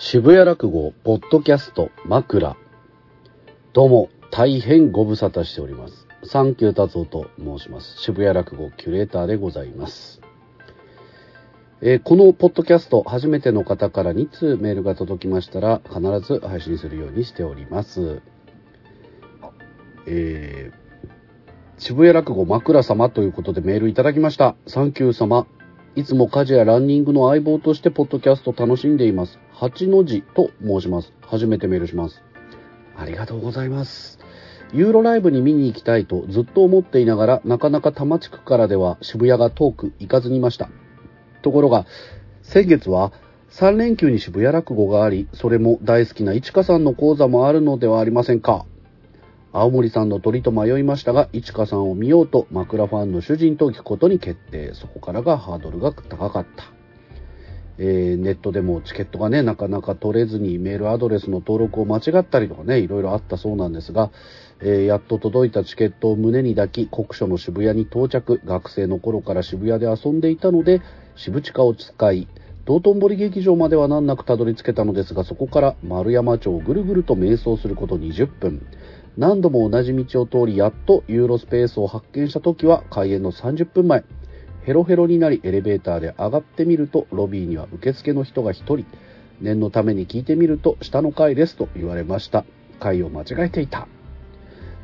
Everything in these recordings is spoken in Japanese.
渋谷落語ポッドキャスト枕どうも大変ご無沙汰しておりますサンキュー達夫と申します渋谷落語キュレーターでございます、えーこのポッドキャスト初めての方から2通メールが届きましたら必ず配信するようにしておりますえー渋谷落語枕様ということでメールいただきました。サンキュー様。いつも家事やランニングの相棒としてポッドキャスト楽しんでいます。八の字と申します。初めてメールします。ありがとうございます。ユーロライブに見に行きたいとずっと思っていながら、なかなか多摩地区からでは渋谷が遠く行かずにいました。ところが、先月は3連休に渋谷落語があり、それも大好きな市香さんの講座もあるのではありませんか。青森さんの鳥と迷いましたが、市香さんを見ようと枕ファンの主人と聞くことに決定。そこからがハードルが高かった。えーネットでもチケットがね、なかなか取れずにメールアドレスの登録を間違ったりとかね、いろいろあったそうなんですが、えーやっと届いたチケットを胸に抱き、国書の渋谷に到着。学生の頃から渋谷で遊んでいたので、渋地下を使い、道頓堀劇場までは難なくたどり着けたのですが、そこから丸山町をぐるぐると迷走すること20分。何度も同じ道を通り、やっとユーロスペースを発見した時は開演の30分前。ヘロヘロになりエレベーターで上がってみると、ロビーには受付の人が1人。念のために聞いてみると、下の階ですと言われました。階を間違えていた。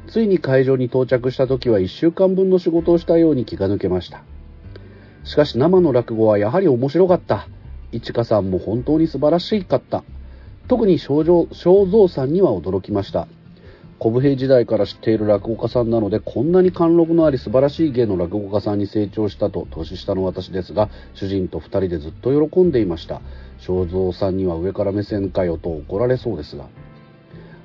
ついに会場に到着した時は1週間分の仕事をしたように気が抜けました。しかし生の落語はやはり面白かった。市香さんも本当に素晴らしかった。特に正蔵正蔵さんには驚きました。小武平時代から知っている落語家さんなので、こんなに貫禄のあり素晴らしい芸の落語家さんに成長したと年下の私ですが、主人と二人でずっと喜んでいました。正蔵さんには上から目線かよと怒られそうですが。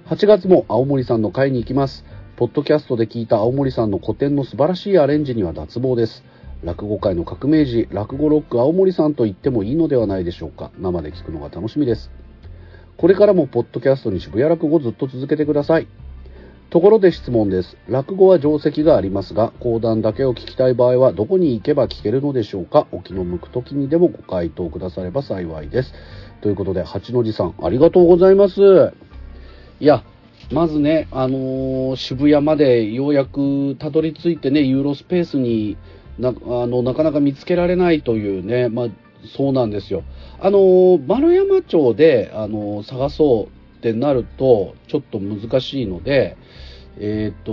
8月も青森さんの会に行きます。ポッドキャストで聞いた青森さんの古典の素晴らしいアレンジには脱帽です。落語界の革命児、落語ロック青森さんと言ってもいいのではないでしょうか。生で聞くのが楽しみです。これからもポッドキャストに渋谷落語ずっと続けてください。ところで質問です。落語は定石がありますが、講談だけを聞きたい場合はどこに行けば聞けるのでしょうか？お気の向く時にでもご回答くだされば幸いです。ということで、八の字さん、ありがとうございます。いや、まずね、あのー渋谷までようやくたどり着いてね、ユーロスペースになあのなかなか見つけられないというね、まあ、そうなんですよ。あのー丸山町で、あのー探そうってなると、ちょっと難しいので、えっ、と、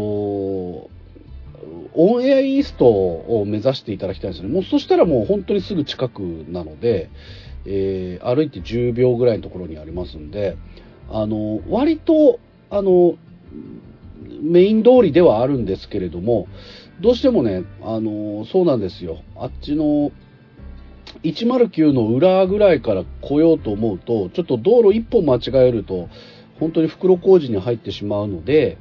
オンエアイーストを目指していただきたいんですね。もうそしたらもう本当にすぐ近くなので、えー歩いて10秒ぐらいのところにありますんで、あの、割と、あの、メイン通りではあるんですけれども、どうしてもね、あの、そうなんですよ。あっちの、109の裏ぐらいから来ようと思うと、ちょっと道路一本間違えると、本当に袋小路に入ってしまうので、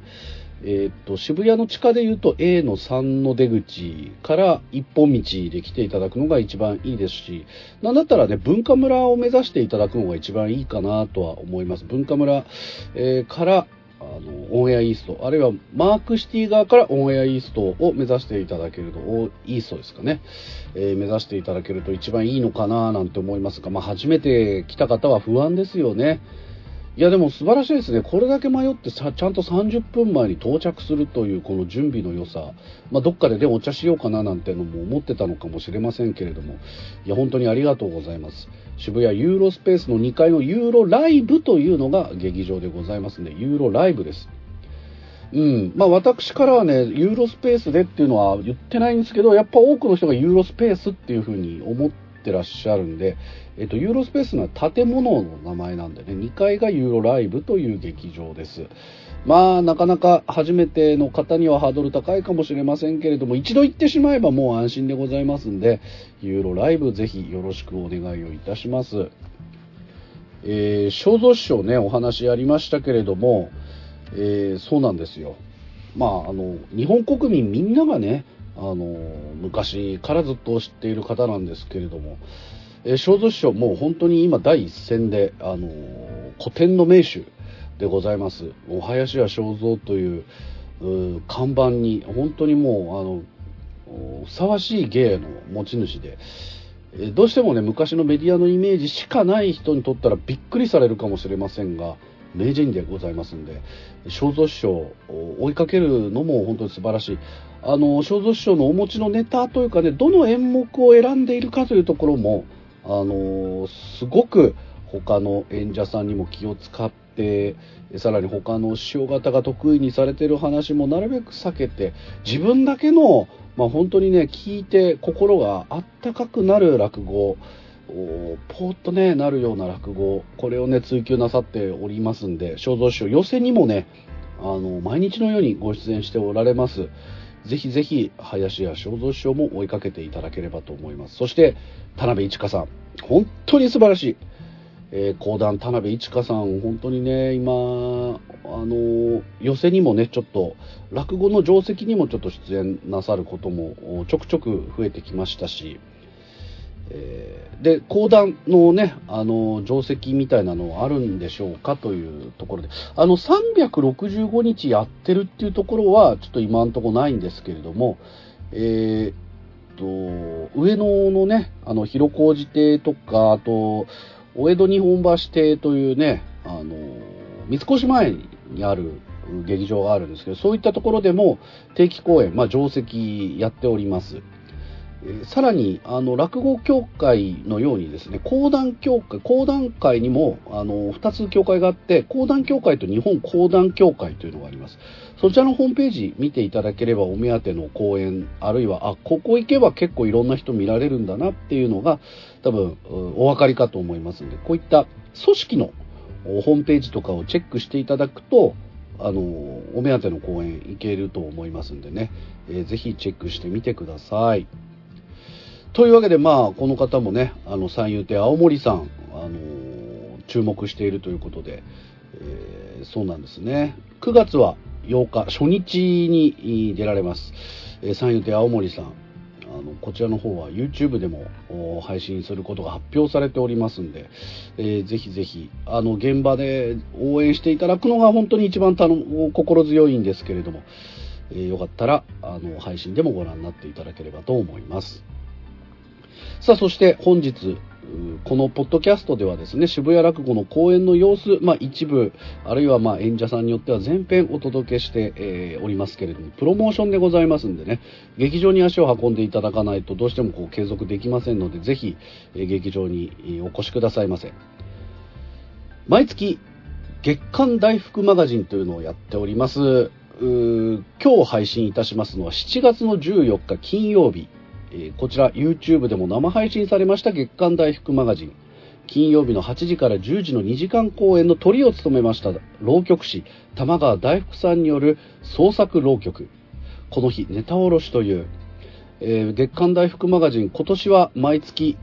えーっと、渋谷の地下で言うと A の3の出口から一本道で来ていただくのが一番いいですし、なんだったらね、文化村を目指していただくのが一番いいかなとは思います。文化村、えーから、あの、オンエアイースト、あるいはマークシティ側からオンエアイーストを目指していただけると、イーストですかね、えー目指していただけると一番いいのかななんて思いますが、まあ、初めて来た方は不安ですよね。いやでも素晴らしいですね。これだけ迷ってさちゃんと30分前に到着するというこの準備の良さ。まあ、どっかでね、お茶しようかななんてのも思ってたのかもしれませんけれども。いや、本当にありがとうございます。渋谷ユーロスペースの2階のユーロライブというのが劇場でございますんで、ユーロライブです。うん。まあ私からはね、ユーロスペースでっていうのは言ってないんですけど、やっぱ多くの人がユーロスペースっていうふうに思ってらっしゃるんで、えっと、ユーロスペースの建物の名前なんでね、2階がユーロライブという劇場です。まあ、なかなか初めての方にはハードル高いかもしれませんけれども、一度行ってしまえばもう安心でございますんで、ユーロライブぜひよろしくお願いをいたします。えー、正蔵師匠ね、お話ありましたけれども、えーそうなんですよ。まあ、あの、日本国民みんながね、あの、昔からずっと知っている方なんですけれども、えー正蔵師匠もう本当に今第一線で、あの、古典の名手でございます。もう林家正蔵というう看板に、本当にもう、あの、ふさわしい芸の持ち主で、えどうしてもね、昔のメディアのイメージしかない人にとったらびっくりされるかもしれませんが、名人でございますんで、正蔵師匠を追いかけるのも本当に素晴らしい。あの、正蔵師匠のお持ちのネタというかね、どの演目を選んでいるかというところも、あの、すごく他の演者さんにも気を使って、さらに他の師匠方が得意にされてる話もなるべく避けて、自分だけの、まあ本当にね、聞いて心があったかくなる落語、ポーッとね、なるような落語、これをね、追求なさっておりますんで、正蔵師匠、寄席にもね、あの、毎日のようにご出演しておられます。ぜひぜひ、林家正蔵師匠も追いかけていただければと思います。そして、田辺一華さん。本当に素晴らしい。えー、講談田辺一華さん、本当にね、今、あの、寄席にもね、ちょっと、落語の定石にもちょっと出演なさることもちょくちょく増えてきましたし、えー、で、講談のね、あの、定石みたいなのあるんでしょうかというところで、あの、365日やってるっていうところは、ちょっと今んとこないんですけれども、えー、と、上野のね、あの、広小路邸とか、あと、お江戸日本橋邸というね、あの、三越前にある劇場があるんですけど、そういったところでも定期公演、まあ、定石やっております。えさらに、あの、落語協会のようにですね、講談協会、講談会にも、あの、二つ協会があって、講談協会と日本講談協会というのがあります。そちらのホームページ見ていただければお目当ての講演、あるいは、あ、ここ行けば結構いろんな人見られるんだなっていうのが、多分、お分かりかと思いますんで、こういった組織のホームページとかをチェックしていただくと、あの、お目当ての講演行けると思いますんでね、えー、ぜひチェックしてみてください。というわけで、まあ、この方もね、あの、三遊亭青森さん、あの注目しているということで、えー、そうなんですね。9月は8日、初日に出られます。えー、三遊亭青森さん。あの、こちらの方は YouTube でも配信することが発表されておりますんで、えー、ぜひぜひ、あの、現場で応援していただくのが本当に一番たの心強いんですけれども、えー、よかったら、あの、配信でもご覧になっていただければと思います。さあ、そして本日、このポッドキャストではですね、渋谷落語の公演の様子、まあ一部、あるいはまあ演者さんによっては全編お届けして、えー、おりますけれども、プロモーションでございますんでね、劇場に足を運んでいただかないとどうしてもこう継続できませんので、ぜひ、えー、劇場にお越しくださいませ。毎月、月刊大福マガジンというのをやっております。今日配信いたしますのは7月の14日金曜日、えこちら YouTube でも生配信されました月刊大福マガジン。金曜日の8時から10時の2時間公演のトリを務めました浪曲師玉川大福さんによる創作浪曲。この日ネタおろしという、えー、月刊大福マガジン今年は毎月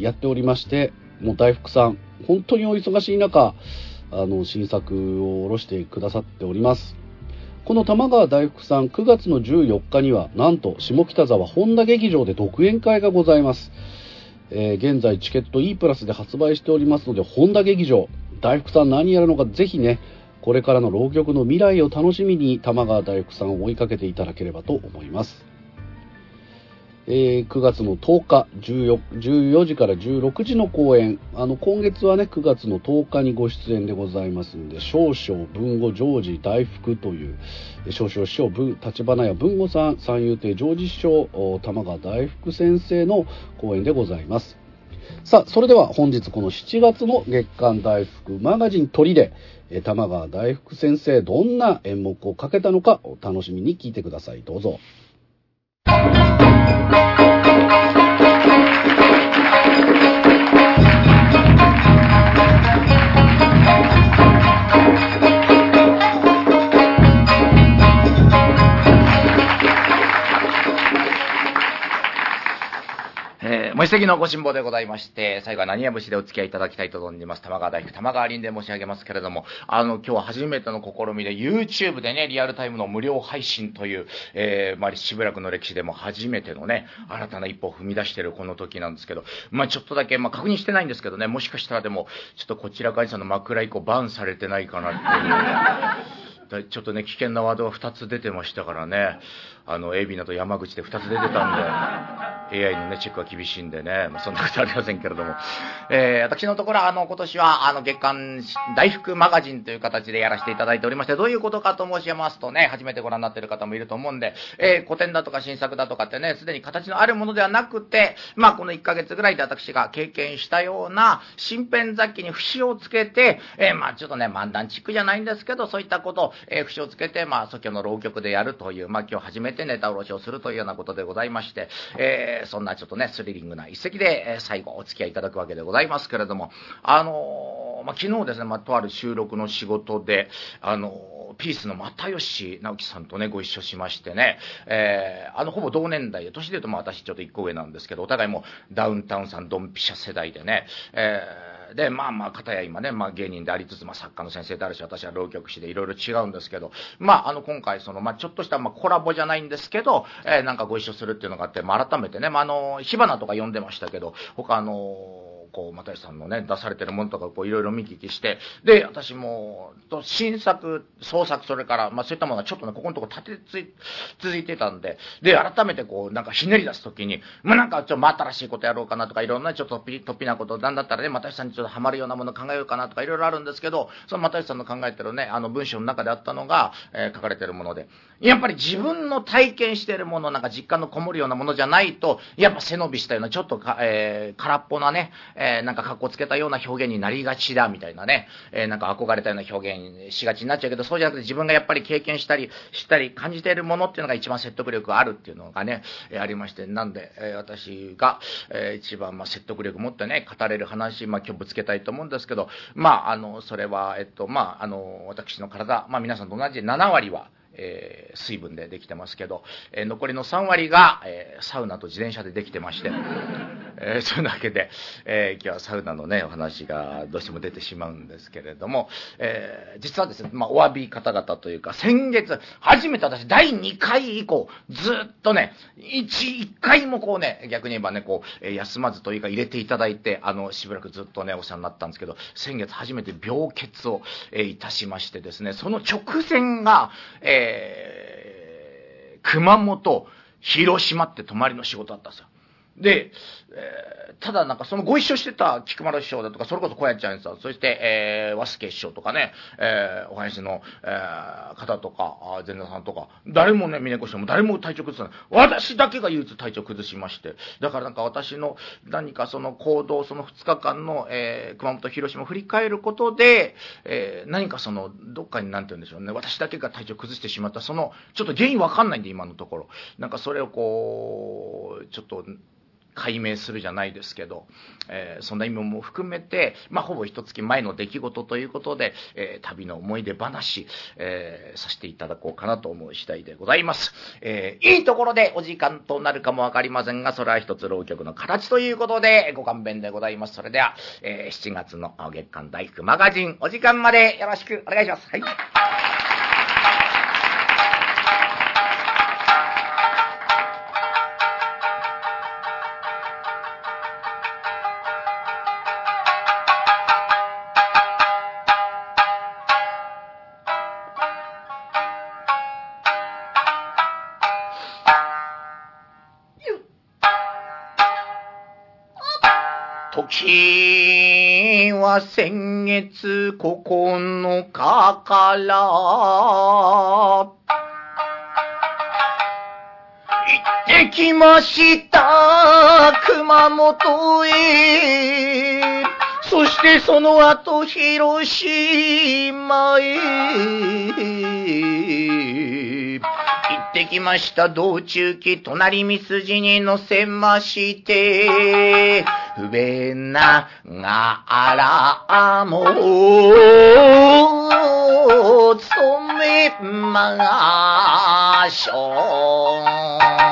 やっておりまして、もう大福さん、本当にお忙しい中、あの、新作を下ろしてくださっております。この玉川大福さん9月の14日にはなんと下北沢本田劇場で独演会がございます、えー、現在チケット E プラスで発売しておりますので本田劇場大福さん何やるのかぜひねこれからの浪曲の未来を楽しみに玉川大福さんを追いかけていただければと思います。えー、9月の10日14、14時から16時の公演。あの、今月はね、9月の10日にご出演でございますんで、少々文語常時大福という、少々師匠、立花屋文吾さん、三遊亭常時師匠、玉川大福先生の公演でございます。さあ、それでは本日この7月の月刊大福マガジン鳥で、玉川大福先生どんな演目をかけたのかお楽しみに聞いてください。どうぞ。ご指摘のご辛抱でございまして、最後は何や節でお付き合いいただきたいと思います。玉川大福、玉川林で申し上げますけれども、あの、今日は初めての試みで、YouTube でね、リアルタイムの無料配信という、えー、まあ、しばらくの歴史でも初めてのね、新たな一歩を踏み出してるこの時なんですけど、まあ、ちょっとだけ、まあ、確認してないんですけどね、もしかしたらでも、ちょっとこちら会社の枕以降バンされてないかなっていう。ちょっとね、危険なワードが2つ出てましたからね。あの、エビナと山口で2つ出てたんで、AI のね、チェックは厳しいんでね、まあ、そんなことありませんけれども、えー、私のところは、あの、今年は、あの、月刊大福マガジンという形でやらせていただいておりまして、どういうことかと申しますとね、初めてご覧になっている方もいると思うんで、えー、古典だとか新作だとかってね、すでに形のあるものではなくて、まあ、この1ヶ月ぐらいで私が経験したような、新編雑記に節をつけて、えー、まあ、ちょっとね、漫談チックじゃないんですけど、そういったことを、えー、節をつけて、まあ、即興の浪曲でやるという、まあ、今日初めてネタ卸しをするというようなことでございまして、えー、そんなちょっとね、スリリングな一席で、えー、最後お付き合いいただくわけでございますけれども、あのー、まあ、昨日ですね、まあ、とある収録の仕事で、あのー、ピースの又吉直樹さんとね、ご一緒しましてね、えー、あの、ほぼ同年代で、年で言うとまあ私ちょっと一個上なんですけど、お互いもダウンタウンさんドンピシャ世代でね、えー、で、まあまあ、片や今ね、まあ芸人でありつつ、まあ作家の先生であるし、私は浪曲師でいろいろ違うんですけど、まああの今回その、まあちょっとしたまあコラボじゃないんですけど、えー、なんかご一緒するっていうのがあって、まあ改めてね、まああの、火花とか呼んでましたけど、他あの、ー、又吉さんのね、出されてるものとかこういろいろ見聞きして、で、私も、と新作、創作、それから、まあそういったものがちょっとね、ここのとこ立てつい、続いてたんで、で、改めてこう、なんかひねり出すときに、まあなんかちょっと真新しいことやろうかなとか、いろんなちょっと突飛突飛なこと、なんだったらね、又吉さんにちょっとハマるようなもの考えようかなとか、いろいろあるんですけど、その又吉さんの考えてるね、あの文章の中であったのが、えー、書かれてるもので、やっぱり自分の体験してるもの、なんか実感のこもるようなものじゃないと、やっぱ背伸びしたような、ちょっとか、えー、空っぽなね、ー、なんか格好つけたような表現になりがちだみたいなね、えー、なんか憧れたような表現しがちになっちゃうけど、そうじゃなくて自分がやっぱり経験したり、したり、感じているものっていうのが一番説得力があるっていうのがね、え、ありまして、なんで、え、私が、えー、一番ま説得力持ってね、語れる話、まあ今日ぶつけたいと思うんですけど、まあ、あの、それは、えっと、まあ、あの、私の体、まあ皆さんと同じで7割は、えー、水分でできてますけど、えー、残りの3割が、えー、サウナと自転車でできてまして、えー、そういうわけで、え、今日はサウナのね、お話がどうしても出てしまうんですけれども、え、実はですね、まあ、お詫び方々というか、先月、初めて私、第2回以降、ずっとね、1、1回もこうね、逆に言えばね、こう、休まずというか入れていただいて、あの、しばらくずっとね、お世話になったんですけど、先月初めて病欠を、えいたしましてですね、その直前が、えー、熊本、広島って泊まりの仕事あったんですよ。で、えー、ただなんかそのご一緒してた菊丸師匠だとか、それこそ小谷ちゃんさん、そして、えー、和助師匠とかね、えー、お話の、えー、方とか、前田さんとか、誰もね、峰子師匠も誰も体調崩さない。私だけが唯一体調崩しまして、だからなんか私の何かその行動、その2日間の、えー、熊本、広島を振り返ることで、えー、何かその、どっかになんて言うんでしょうね、私だけが体調崩してしまった、その、ちょっと原因わかんないんで、今のところ。なんかそれをこう、ちょっと、解明するじゃないですけど、えー、そんな意味も含めて、まあ、ほぼ一月前の出来事ということで、えー、旅の思い出話、えー、させていただこうかなと思う次第でございます。えいいところでお時間となるかもわかりませんが、それは一つ浪曲の形ということで、ご勘弁でございます。それでは、え7月の月間大福マガジン、お時間までよろしくお願いします。はい。先月9日から、行ってきました、熊本へ。そしてその後、広島へ。行ってきました。道中記、隣みすじに乗せまして、不便ながあらも、染めましょう。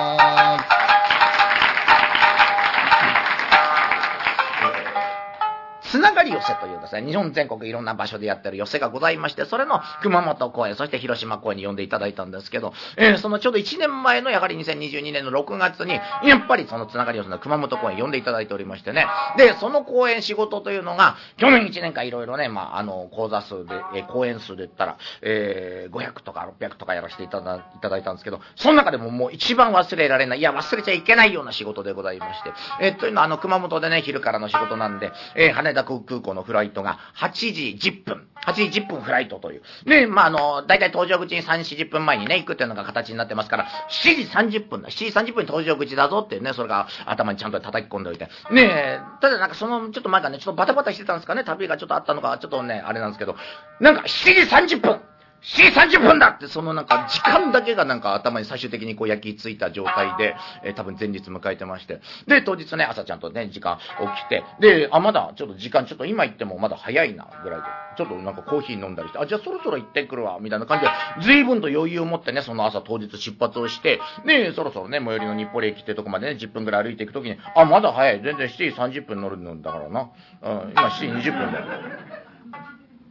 つながり寄せというですね、日本全国いろんな場所でやってる寄せがございまして、それの熊本公演、そして広島公演に呼んでいただいたんですけど、えー、そのちょうど1年前のやはり2022年の6月に、やっぱりそのつながり寄せの熊本公演呼んでいただいておりましてね、で、その公演仕事というのが、去年1年間いろいろね、まあ、あの、講座数で、えー、公演数で言ったら、えー、500とか600とかやらせていただいただいたんですけど、その中でももう一番忘れられない、いや、忘れちゃいけないような仕事でございまして、えー、というのは、あの、熊本でね、昼からの仕事なんで、えー、羽田空港のフライトが8時10分、8時10分フライトという。で、まあ、あの、大体搭乗口に3、40分前にね、行くっていうのが形になってますから、7時30分だ、7時30分に搭乗口だぞってね、それが頭にちゃんと叩き込んでおいて。ね、ただなんかその、ちょっと前からね、ちょっとバタバタしてたんですかね、旅がちょっとあったのか、ちょっとね、あれなんですけど、なんか7時30分7時30分だって、そのなんか時間だけがなんか頭に最終的にこう焼き付いた状態で、えー、多分前日迎えてまして。で、当日ね、朝ちゃんとね、時間起きて、で、あ、まだちょっと時間ちょっと今行ってもまだ早いな、ぐらいで。ちょっとなんかコーヒー飲んだりして、あ、じゃあそろそろ行ってくるわ、みたいな感じで、随分と余裕を持ってね、その朝当日出発をして、で、そろそろね、最寄りの日暮里駅ってとこまでね、10分ぐらい歩いていくときに、あ、まだ早い、全然7時30分乗るんだからな。うん、今7時20分だよ。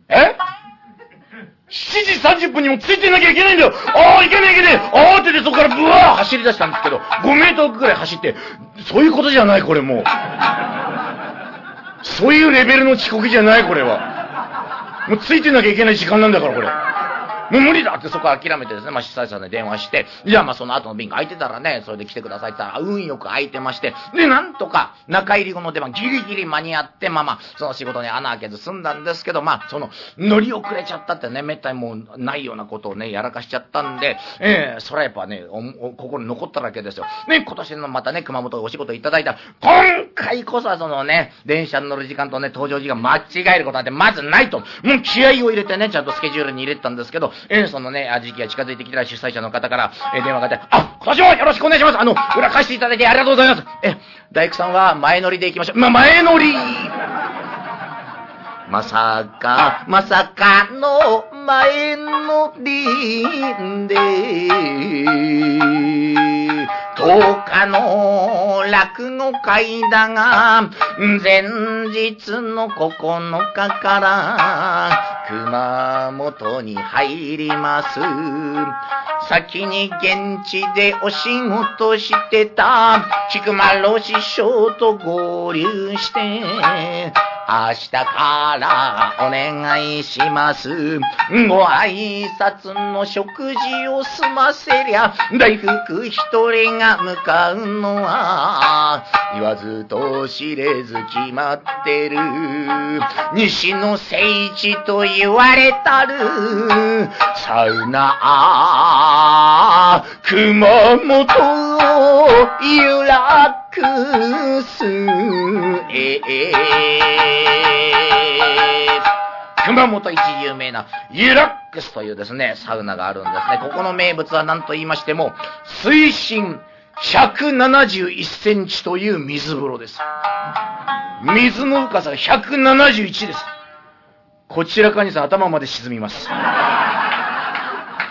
え？7時30分にもついてなきゃいけないんだよああ、いけないいけないああってでそこからブワー走り出したんですけど、5メートルくらい走って、そういうことじゃない、これもう。そういうレベルの遅刻じゃない、これは。もうついてなきゃいけない時間なんだから、これ。もう無理だってそこは諦めてですね、まあ、主催者に電話して、じゃあまあその後の便が空いてたらね、それで来てくださいって言ったら、運よく空いてまして、で、なんとか中入り後の出番ギリギリ間に合って、まあまあ、その仕事に穴開けず済んだんですけど、まあ、その、乗り遅れちゃったってね、めったにもうないようなことをね、やらかしちゃったんで、ええー、それはやっぱね、心に残ったわけですよ。ね、今年のまたね、熊本でお仕事いただいた、今回こそはそのね、電車に乗る時間とね、登場時間間違えることなんてまずないと、もう気合を入れてね、ちゃんとスケジュールに入れてたんですけど、ええー、そのね、時期が近づいてきたら主催者の方から、えー、電話があって、あ、今年もよろしくお願いします。あの、裏返していただいてありがとうございます。え、大工さんは前乗りで行きましょう。ま、前乗り。まさか、まさかの前乗りで、10日の落語会だが、前日の9日から熊本に入ります。先に現地でお仕事してた菊丸師匠と合流して、明日からお願いします。ご挨拶の食事を済ませりゃ、大福一人が向かうのは、言わずと知れず決まってる。西の聖地と言われたる、サウナ、熊本、ゆらっくす、え熊本一有名なユラックスというですね、サウナがあるんですね。ここの名物は何と言いましても、水深171センチという水風呂です。水の深さが171です。こちらかにさ頭まで沈みます。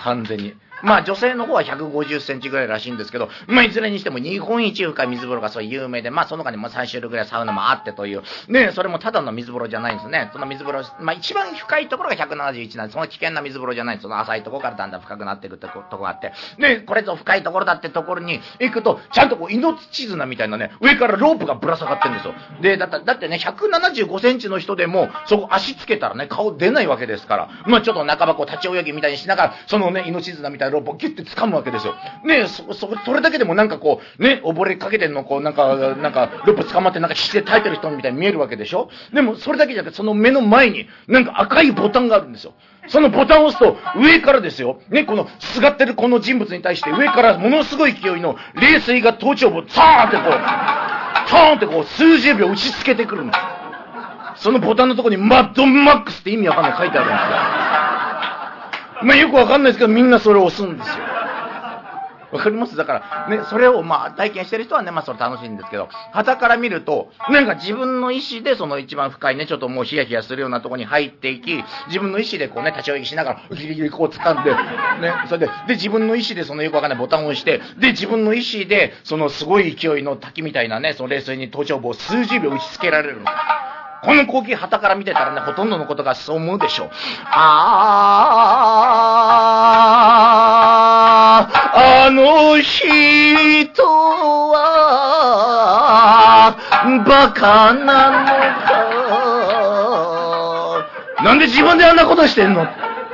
完全に。まあ女性の方は150センチぐらいらしいんですけど、まあいずれにしても日本一深い水風呂がそう有名で、まあその他にも3種類ぐらいサウナもあってという、ね、それもただの水風呂じゃないんですね。その水風呂、まあ一番深いところが171なんです、その危険な水風呂じゃないんです、その浅いところからだんだん深くなっていくってとこがあって、で、これぞ深いところだってところに行くと、ちゃんとこう命綱みたいなね、上からロープがぶら下がってるんですよ。で、だってだってね、175センチの人でも、そこ足つけたらね、顔出ないわけですから、まあちょっと半ばこう立ち泳ぎみたいにしながら、そのね、命綱みたいなロープをギュッて掴むわけですよ。ねそ、そ、それだけでもなんかこう、ね、溺れかけてんの、こう、なんか、なんか、ロープ捕まってなんか必死で耐えてる人みたいに見えるわけでしょ？でも、それだけじゃなくて、その目の前に、なんか赤いボタンがあるんですよ。そのボタンを押すと、上からですよ、ね、この、すがってるこの人物に対して、上からものすごい勢いの冷水が頭頂部をザーンってこう、トーンってこう、数十秒打ちつけてくるんです。そのボタンのとこに、マッドマックスって意味わかんない書いてあるんですよ。まあよくわかんないですけど、みんなそれを押すんですよ。わかります？だから、ね、それをまあ体験してる人はね、まあそれ楽しいんですけど、旗から見ると、なんか自分の意思でその一番深いね、ちょっともうヒヤヒヤするようなとこに入っていき、自分の意思でこうね、立ち泳ぎしながら、ギリギリこう掴んで、ね、それで、で、自分の意思でそのよくわかんないボタンを押して、で、自分の意思で、そのすごい勢いの滝みたいなね、その冷水に頭頂部を数十秒打ちつけられるのこの光景旗から見てたらね、ほとんどのことがそう思うでしょう。ああ、あの人は、バカなのか。なんで自分であんなことしてんの？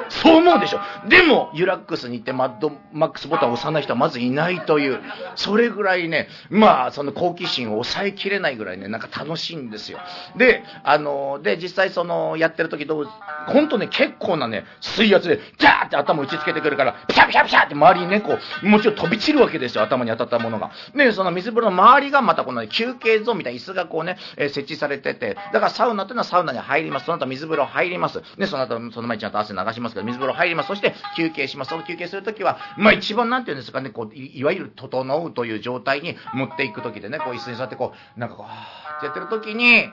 そう思うでしょ。でも、ユラックスに行ってマッドマックスボタンを押さない人はまずいないという、それぐらいね、まあ、その好奇心を抑えきれないぐらいね、なんか楽しいんですよ。で、あの、で、実際その、やってる時どう、ほんとね、結構なね、水圧で、ジャーって頭打ちつけてくるから、ピシャピシャピシャって周りにね、こう、もちろん飛び散るわけですよ、頭に当たったものが。で、その水風呂の周りがまたこの、ね、休憩ゾーンみたいな椅子がこうね、えー、設置されてて、だからサウナというのはサウナに入ります。その後水風呂入ります。で、その後、その前にちゃんと汗流しますけど、水風呂入ります。そして、休憩します。その休憩するときは、まあ一番なんていうんですかね、こうい、わゆる整うという状態に持っていくときでね、こう椅子に座ってこう、なんかこう、はーってやってるときに、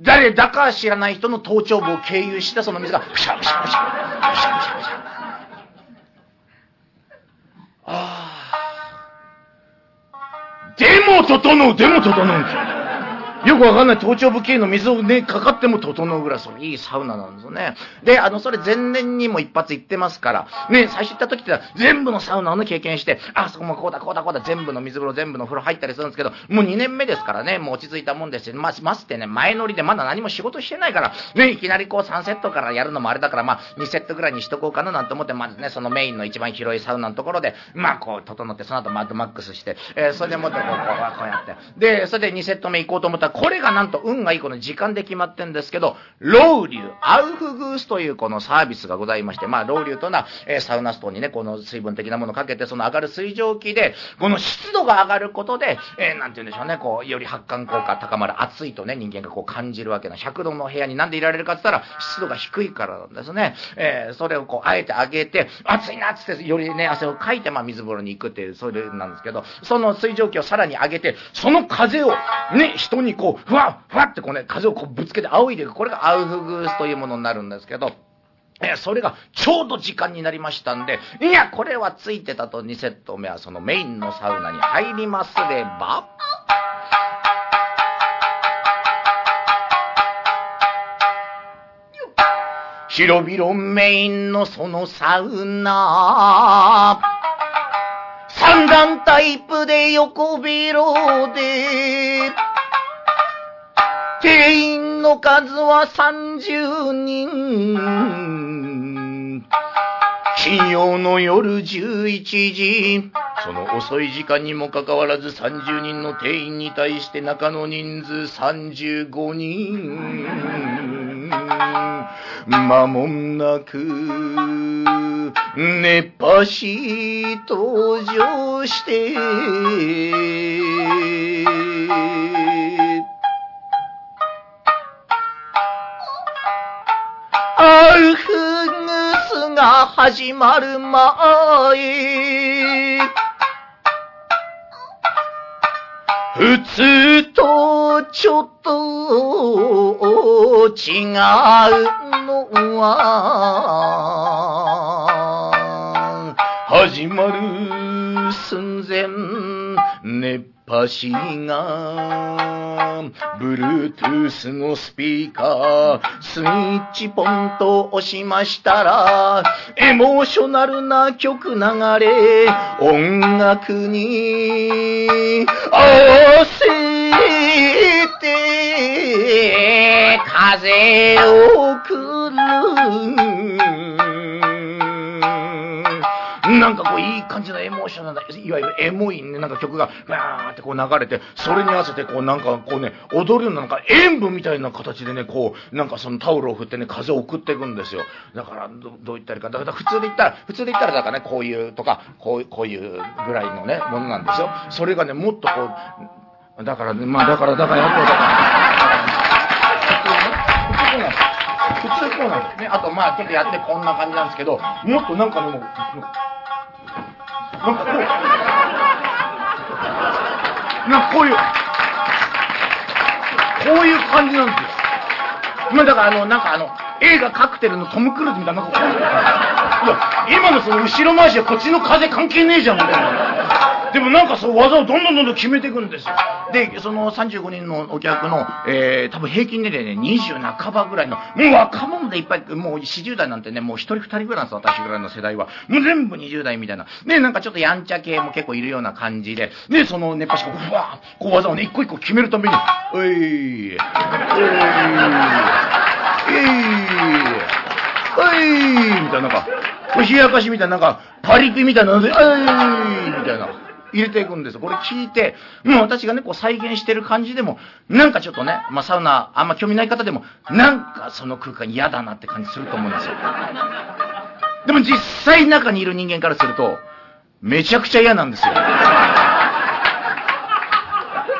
誰だか知らない人の頭頂部を経由したその水が、プシャプシャプシャ、プシャプシャプシャ。でも整う、でも整うんですよ。よくわかんない頭頂部系の水をね、かかっても整うぐらい、そのいいサウナなんですよね。で、あの、それ前年にも一発行ってますから、ね、最初行った時って全部のサウナをね、経験して、あ、そこもこうだ、こうだ、こうだ、全部の水風呂、全部の風呂入ったりするんですけど、もう2年目ですからね、もう落ち着いたもんですよ。まあ、ましてね、前乗りでまだ何も仕事してないから、ね、いきなりこう3セットからやるのもあれだから、まあ、2セットぐらいにしとこうかななんて思って、まずね、そのメインの一番広いサウナのところで、まあ、こう、整って、その後マッドマックスして、えー、それでもってこう、こう、こうやって。で、それで2セット目行こうと思ったら、これがなんと、運がいいこの時間で決まってんですけど、ロウリュ、アウフグースというこのサービスがございまして、まあ、ロウリュというのは、えー、サウナストーンにね、この水分的なものをかけて、その上がる水蒸気で、この湿度が上がることで、えー、なんて言うんでしょうね、こう、より発汗効果高まる、暑いとね、人間がこう感じるわけな。100度の部屋になんでいられるかって言ったら、湿度が低いからなんですね。えー、それをこう、あえて上げて、暑いなっつって、よりね、汗をかいて、まあ、水風呂に行くっていう、それなんですけど、その水蒸気をさらに上げて、その風を、ね、人にこう、ふわっふわってこうね、風をこうぶつけて仰いでいく。これがアウフグースというものになるんですけど、えそれがちょうど時間になりましたんで、いや、これはついてたと2セット目はそのメインのサウナに入りますれば、広々メインのそのサウナ、三段タイプで横広で、定員の数は30人。金曜の夜11時、その遅い時間にもかかわらず30人の定員に対して中の人数35人。間もなく、熱波師登場して、が始まる前、普通とちょっと違うのは、始まる寸前、熱パシが、ブルートゥースのスピーカー、スイッチポンと押しましたら、エモーショナルな曲流れ、音楽に合わせて、風を送る。なんかこういい感じのエモーショナルいわゆるエモいね、なんか曲がわーってこう流れて、それに合わせてこうなんかこうね、踊るようななんか演舞みたいな形でね、こう、なんかそのタオルを振ってね、風を送っていくんですよ。だからど、どう言ったらいいか。だから普通で言ったら、普通で言ったらだからね、こういうとか、こうこういうぐらいのね、ものなんですよ。それがね、もっとこう、だからね、まあだから、だからやっぱだから、普通こうなんですね。あとまあちょっとやってこんな感じなんですけど、もっとなんかね、もう、なんかこう、いう、こういう感じなんですよ。今だからあの、なんかあの、映画カクテルのトム・クルーズみたいな、なんかこういう。いや、今のその後ろ回しはこっちの風関係ねえじゃん、みたいな。でもなんかそう技をどんどんどんどん決めていくんですよ。で、その35人のお客の、えー、多分平均年齢ね、20半ばぐらいの、もう若者でいっぱい、もう40代なんてね、もう1人2人ぐらいなんですよ、私ぐらいの世代は。もう全部20代みたいな。で、なんかちょっとやんちゃ系も結構いるような感じで、で、その熱波師がふわーこう技をね、一個一個決めるために、おい、おい、おい、みたいな、なんか、冷やかしみたいな、なんか、パリピみたいなので、おい、みたいな。入れていくんですこれ聞いて、もう私がね、こう再現してる感じでも、なんかちょっとね、まあサウナあんま興味ない方でも、なんかその空間嫌だなって感じすると思うんですよ。でも実際中にいる人間からすると、めちゃくちゃ嫌なんですよ。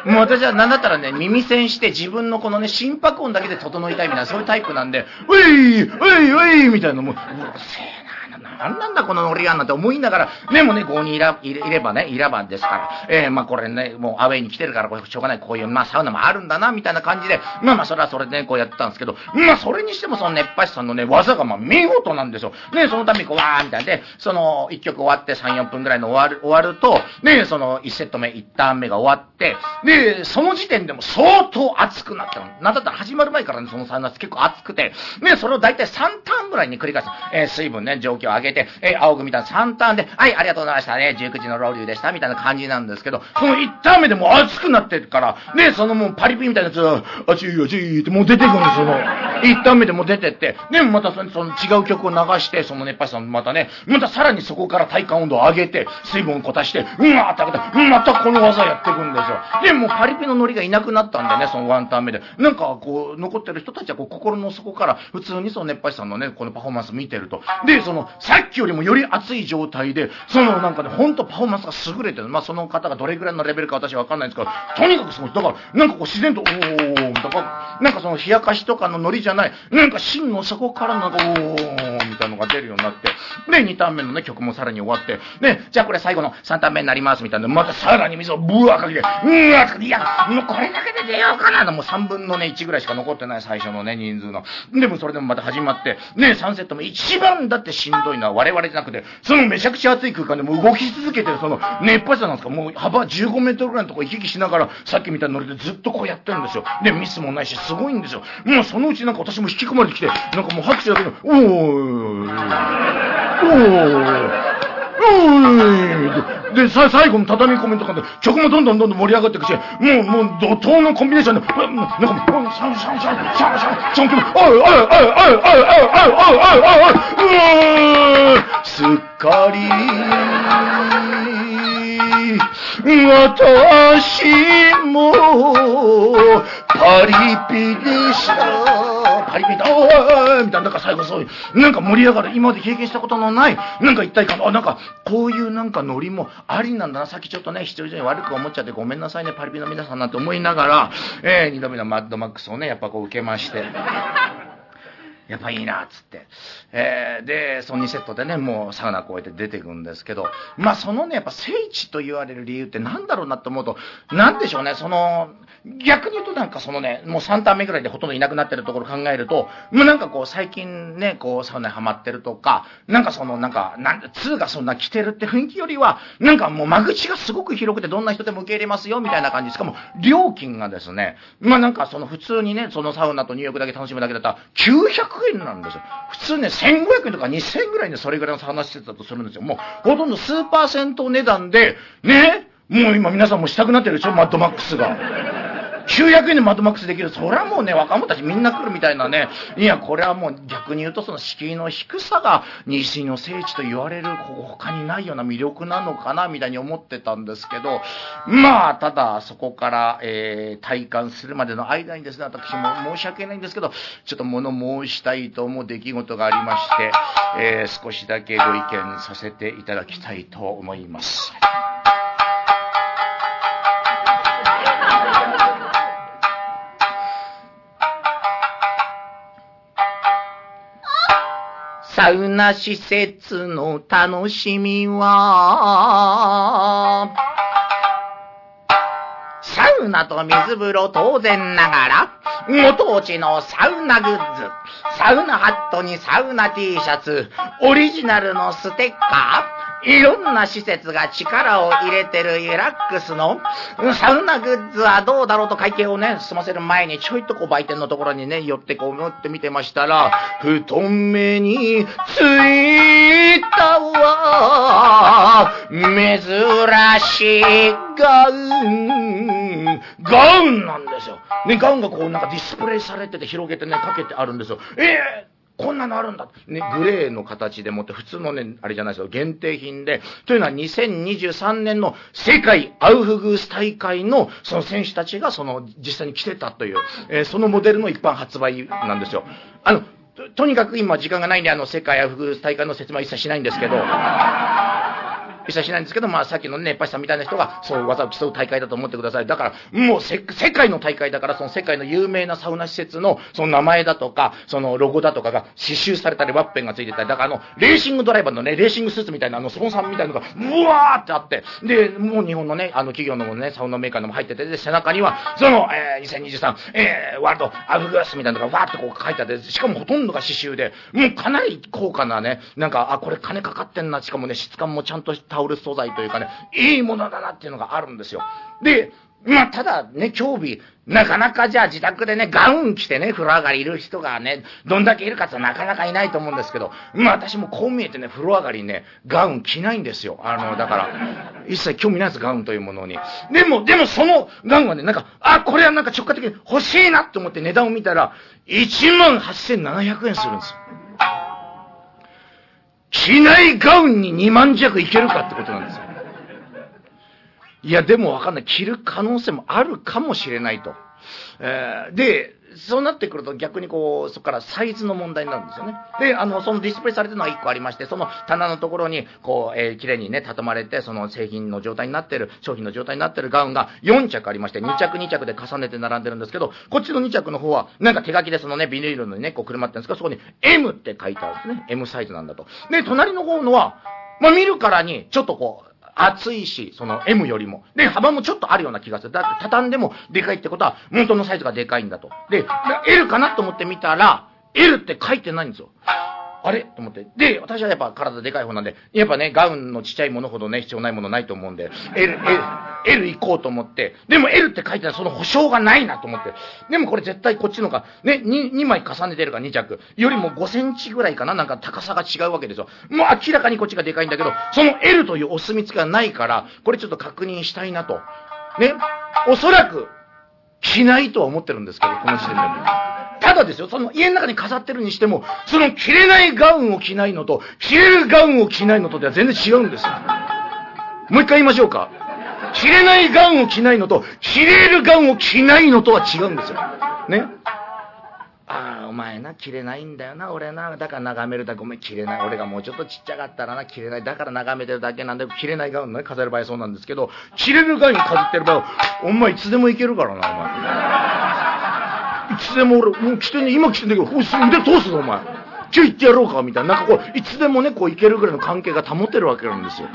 もう私は何だったらね、耳栓して自分のこのね、心拍音だけで整いたいみたいな、そういうタイプなんで、うい、うい、うい、みたいな、もう、うるせえな、なんなんだこのノリがなんて思いながら、でもね、5人いらいればね、いればですから、えー、まあこれね、もうアウェイに来てるから、これしょうがない、こういう、まあサウナもあるんだな、みたいな感じで、まあまあそれはそれでね、こうやってたんですけど、まあそれにしてもその熱波師さんのね、技がまあ見事なんですよ。ね、そのためにこう、わーみたいで、その1曲終わって3、4分ぐらいの終わる、終わると、ね、その1セット目、1ターン目が終わって、で、その時点でも相当熱くなったの。なんだったら始まる前からね、そのサウナ結構熱くて、ね、それを大体3ターンぐらいに繰り返す。えー、水分ね、状を上げて、え、青組みたいな3ターンで、はい、ありがとうございましたね、19時のロウリュウでした、みたいな感じなんですけど、その1ターン目でもう熱くなってるから、ね、そのもうパリピみたいなやつが、あちいあちいってもう出てくるんですよ、その、1ターン目でもう出てって、で、またそのその違う曲を流して、その熱波師さんまたね、またさらにそこから体感温度を上げて、水分をこたして、うんわって開けて、またこの技やっていくんですよ。で、もうパリピのノリがいなくなったんでね、そのワンターン目で。なんかこう、残ってる人たちはこう心の底から普通にその熱波師さんのね、このパフォーマンス見てると。で、その、さっきよりもより熱い状態で、そのなんかね、ほんとパフォーマンスが優れてる。まあその方がどれぐらいのレベルか私はわかんないんですけど、とにかくすごい。だから、なんかこう自然と、おー、とか、なんかその冷やかしとかのノリじゃない、なんか芯の底からなんか、おー、みたいなのが出るようになって、で、2ターン目のね、曲もさらに終わって、で、じゃあこれ最後の3ターン目になります、みたいな。またさらに水をブワーかけて、うわーいや、もうこれだけで出ようかな。もう3分のね、1ぐらいしか残ってない最初のね、人数の。でもそれでもまた始まって、ね、3セット目一番だってしんどい。のは我々じゃなくて、そのめちゃくちゃ暑い空間でも動き続けてる、その、熱波師さんなんですか、もう幅15メートルぐらいのとこ行き来しながら、さっきみたいなノリでずっとこうやってるんですよ。で、ミスもないし、すごいんですよ。もうそのうちなんか私も引き込まれてきて、なんかもう拍手だけで、おー、おー、うーで、さ、最後の畳み込みとかで、曲もどんどんどんどん盛り上がっていくし、もう、もう、怒涛のコンビネーションで、なんか、シャンシャンシャン、シャンシャン、シャンキム、おいおいおいおいおいおいおいおいおいおい、うーすっかり、私もパリピでした。パリピだおー。みたいななんか最後そういうなんか盛り上がる今まで経験したことのないなんか一体感。あなんかこういうなんかノリもありなんだな。さっきちょっとね一人以上に悪く思っちゃってごめんなさいねパリピの皆さんなんて思いながら、えー、二度目のマッドマックスをねやっぱこう受けまして。やっぱいいなっつって。えー、で、その2セットでね、もうサウナこうやって出てくんですけど、まあそのね、やっぱ聖地と言われる理由って何だろうなと思うと、なんでしょうね、その、逆に言うとなんかそのね、もう3ターン目ぐらいでほとんどいなくなってるところ考えると、もうなんかこう最近ね、こうサウナにハマってるとか、なんかそのなんか、なん2がそんな来てるって雰囲気よりは、なんかもう間口がすごく広くてどんな人でも受け入れますよみたいな感じ。しかも料金がですね、まあなんかその普通にね、そのサウナと入浴だけ楽しむだけだったら900円なんですよ。普通ね、1500円とか2000円ぐらいでそれぐらいの話してたとするんですよ。もうほとんどスーパー銭湯値段で、ね、もう今皆さんもしたくなってるでしょ、マッドマックスが。900円でマッドマックスできる。それはもうね、若者たちみんな来るみたいなね。いや、これはもう逆に言うとその敷居の低さが西の聖地と言われる他にないような魅力なのかな、みたいに思ってたんですけど、まあ、ただそこから、えー、体感するまでの間にですね、私も申し訳ないんですけど、ちょっと物申したいと思う出来事がありまして、えー、少しだけご意見させていただきたいと思います。サウナ施設の楽しみは、サウナと水風呂当然ながら、ご当地のサウナグッズ、サウナハットにサウナ T シャツ、オリジナルのステッカー、いろんな施設が力を入れてるリラックスの。サウナグッズはどうだろうと会計をね、済ませる前にちょいとこう売店のところにね、寄ってこう思って見てましたら、太めについたわ、珍しいガガウンなんですよ。ね、ガウンがこうなんかディスプレイされてて広げてね、かけてあるんですよ。ええーこんなのあるんだ。ね、グレーの形でもって、普通のね、あれじゃないですよ、限定品で。というのは2023年の世界アウフグース大会のその選手たちがその実際に来てたという、えー、そのモデルの一般発売なんですよ。あの、ととにかく今時間がないんで、あの、世界アウフグース大会の説明は一切しないんですけど、一切しないんですけど、まあさっきのね、っぱしさんみたいな人がそういう技を競う大会だと思ってください。だから、もうせ世界の大会だから、その世界の有名なサウナ施設のその名前だとか、そのロゴだとかが刺繍されたり、ワッペンがついてたり、だからあの、レーシングドライバーのね、レーシングスーツみたいな、あの、スポンサーみたいなのが、うわーってあって、で、もう日本のね、あの企業のね、サウナメーカーのも入ってて、で、背中には、その、えー、2023、えー、ワールドアフグースみたいなのがわーってこう書いてあって、しかもほとんどが刺繍で、もうかなり高価なね、なんか、あ、これ金かかってんな、しかもね、質感もちゃんとタオル素材というか、ね、いいものだなっていうのがあるんですよ。で、まあ、ただね、今日日、なかなかじゃあ自宅でね、ガウン着てね、風呂上がりいる人がね、どんだけいるかってなかなかいないと思うんですけど、まあ私もこう見えてね、風呂上がりにね、ガウン着ないんですよ。あの、だから、一切興味ないです、ガウンというものに。でも、でもそのガウンはね、なんか、あ、これはなんか直感的に欲しいなって思って値段を見たら、1万8700円するんですよ。しないガウンに2万弱いけるかってことなんですよ。いや、でもわかんない。着る可能性もあるかもしれないと。えー、で、そうなってくると逆にこう、そこからサイズの問題になるんですよね。で、あの、そのディスプレイされてるのは1個ありまして、その棚のところに、こう、えー、綺麗にね、畳まれて、その製品の状態になってる、商品の状態になってるガウンが4着ありまして、2着2着で重ねて並んでるんですけど、こっちの2着の方は、なんか手書きでそのね、ビニールのね、こう車ってるんですけど、そこに M って書いてあるんですね。M サイズなんだと。で、隣の方のは、まあ、見るからに、ちょっとこう、厚いし、その M よりも。で、幅もちょっとあるような気がする。だって畳んでもでかいってことは、元のサイズがでかいんだと。で、L かなと思ってみたら、L って書いてないんですよ。あれ？と思って。で、私はやっぱ体でかい方なんで、やっぱね、ガウンのちっちゃいものほどね、必要ないものないと思うんで、L、L、L 行こうと思って、でも L って書いてない、その保証がないなと思って。でもこれ絶対こっちのが、ね、2, 2枚重ねてるから2着。よりも5センチぐらいかな？なんか高さが違うわけですよ。もう明らかにこっちがでかいんだけど、その L というお墨付きがないから、これちょっと確認したいなと。ね。おそらく、着ないとは思ってるんですけど、この時点でも。ただですよ、その家の中に飾ってるにしても、その着れないガウンを着ないのと、着れるガウンを着ないのとでは全然違うんですよ。もう一回言いましょうか。着れないガウンを着ないのと、着れるガウンを着ないのとは違うんですよ。ね。ああ、お前な、着れないんだよな、俺な。だから眺めるだけ、ごめん、着れない。俺がもうちょっとちっちゃかったらな、着れない。だから眺めてるだけなんで、着れないガウンね、飾る場合そうなんですけど、着れるガウン飾ってる場合、お前いつでもいけるからな、お前。いつでも俺、もう来てね、今来てんだけど、腕通すぞ、お前。今日行ってやろうか、みたいな。なんかこう、いつでもね、こう行けるぐらいの関係が保てるわけなんですよ。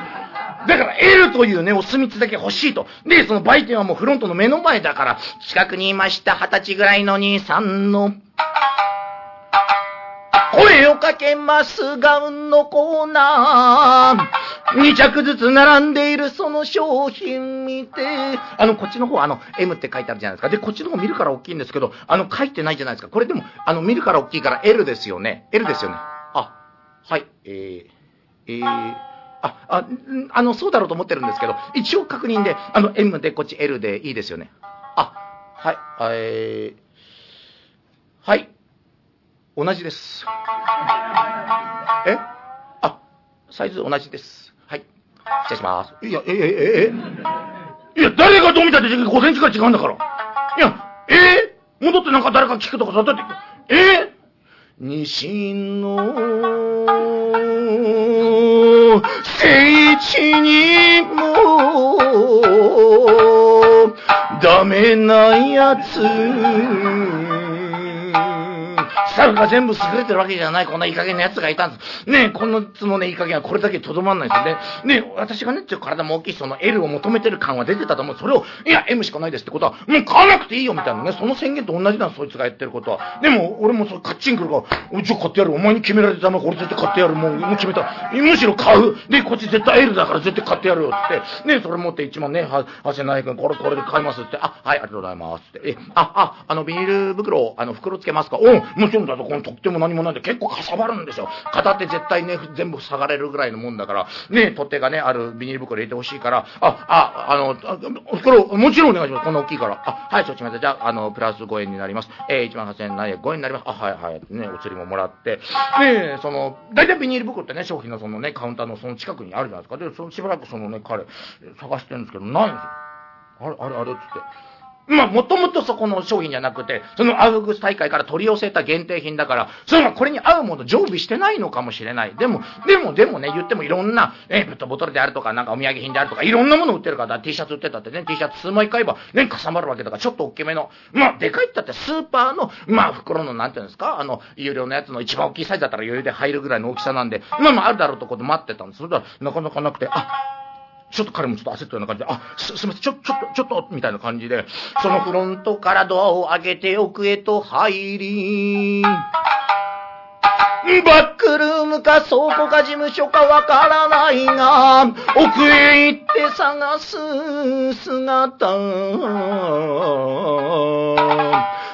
だから L というね、お墨付きだけ欲しいと。で、その売店はもうフロントの目の前だから、近くにいました二十歳ぐらいの兄さんの、声をかけますガウンのコーナー。2着ずつ並んでいるその商品見て、あの、こっちの方、あの、M って書いてあるじゃないですか。で、こっちの方見るから大きいんですけど、あの、書いてないじゃないですか。これでも、あの、見るから大きいから L ですよね。L ですよね。あ、はい、えー、えー、あ、あ、あの、そうだろうと思ってるんですけど、一応確認で、あの、M でこっち L でいいですよね。あ、はい、えー、はい。同じです。え？あ、サイズ同じです。はい。失礼します。いや、え、え、え、え、いや、誰がどう見たって5センチから違うんだから。いや、え？ー、戻ってなんか誰か聞くとかさ、だって、え？ー、西の聖地にもダメなやつスタッフが全部優れてるわけじゃない、こんないい加減な奴がいたんです。ねこのつのね、いい加減はこれだけとどまんないですよね。ね私がね、ちょっと体も大きいその L を求めてる感は出てたと思う。それを、いや、M しかないですってことは、もう買わなくていいよみたいなね、その宣言と同じなんそいつがやってることは。でも、俺もそれカッチンくるから、じゃあ買ってやる。お前に決められてたの俺絶対買ってやる。もう、もう決めた。むしろ買う。で、こっち絶対 L だから絶対買ってやるよって。ねそれ持って1万ね、8700円、これ、これで買いますって。あ、はい、ありがとうございますって。え、あ、あ、あの、ビニール袋、あの、袋つけますか？う、もちろんだと、この特典も何もないんで結構かさばるんですよ。片手絶対ね、全部下がれるぐらいのもんだから、ね、取っ手がね、あるビニール袋入れてほしいから、あ、あ、あの、袋、もちろんお願いします。こんな大きいから。あ、はい、承知しました。じゃあ、あの、プラス5円になります。えー、1万8000円何円、5円になります。あ、はい、はい。ね、お釣りももらって。ね、その、大体ビニール袋ってね、商品のそのね、カウンターのその近くにあるじゃないですか。で、そのしばらくそのね、彼、探してるんですけど、ないんですよ。あれ、あれ、あれ、つって。まあ、もともとそこの商品じゃなくて、そのアウグス大会から取り寄せた限定品だから、そのこれに合うもの常備してないのかもしれない。でも、でも、でもね、言ってもいろんな、えペットボトルであるとか、なんかお土産品であるとか、いろんなもの売ってるから、T シャツ売ってたってね、T シャツ数枚買えば、ね、かさばるわけだから、ちょっと大きめの、まあ、でかいったってスーパーの、まあ、袋の、なんていうんですか、あの、有料のやつの一番大きいサイズだったら余裕で入るぐらいの大きさなんで、まあまあ、あるだろうとこで待ってたんです。それではなかなかなくて、あ、ちょっと彼もちょっと焦ったような感じで、あ、す、すみません、ちょ、ちょっと、ちょっと、みたいな感じで、そのフロントからドアを開けて奥へと入り、バックルームか倉庫か事務所かわからないが、奥へ行って探す姿。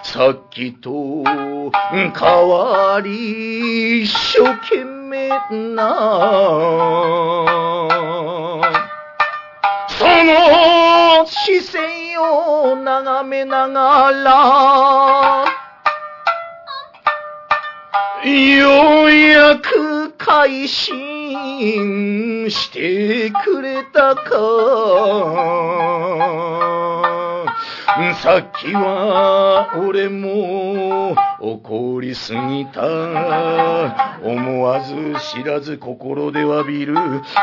さっきと変わり一生懸命なの視線を眺めながら、ようやく改心してくれたか。さっきは俺も怒りすぎた。思わず知らず心で詫びる。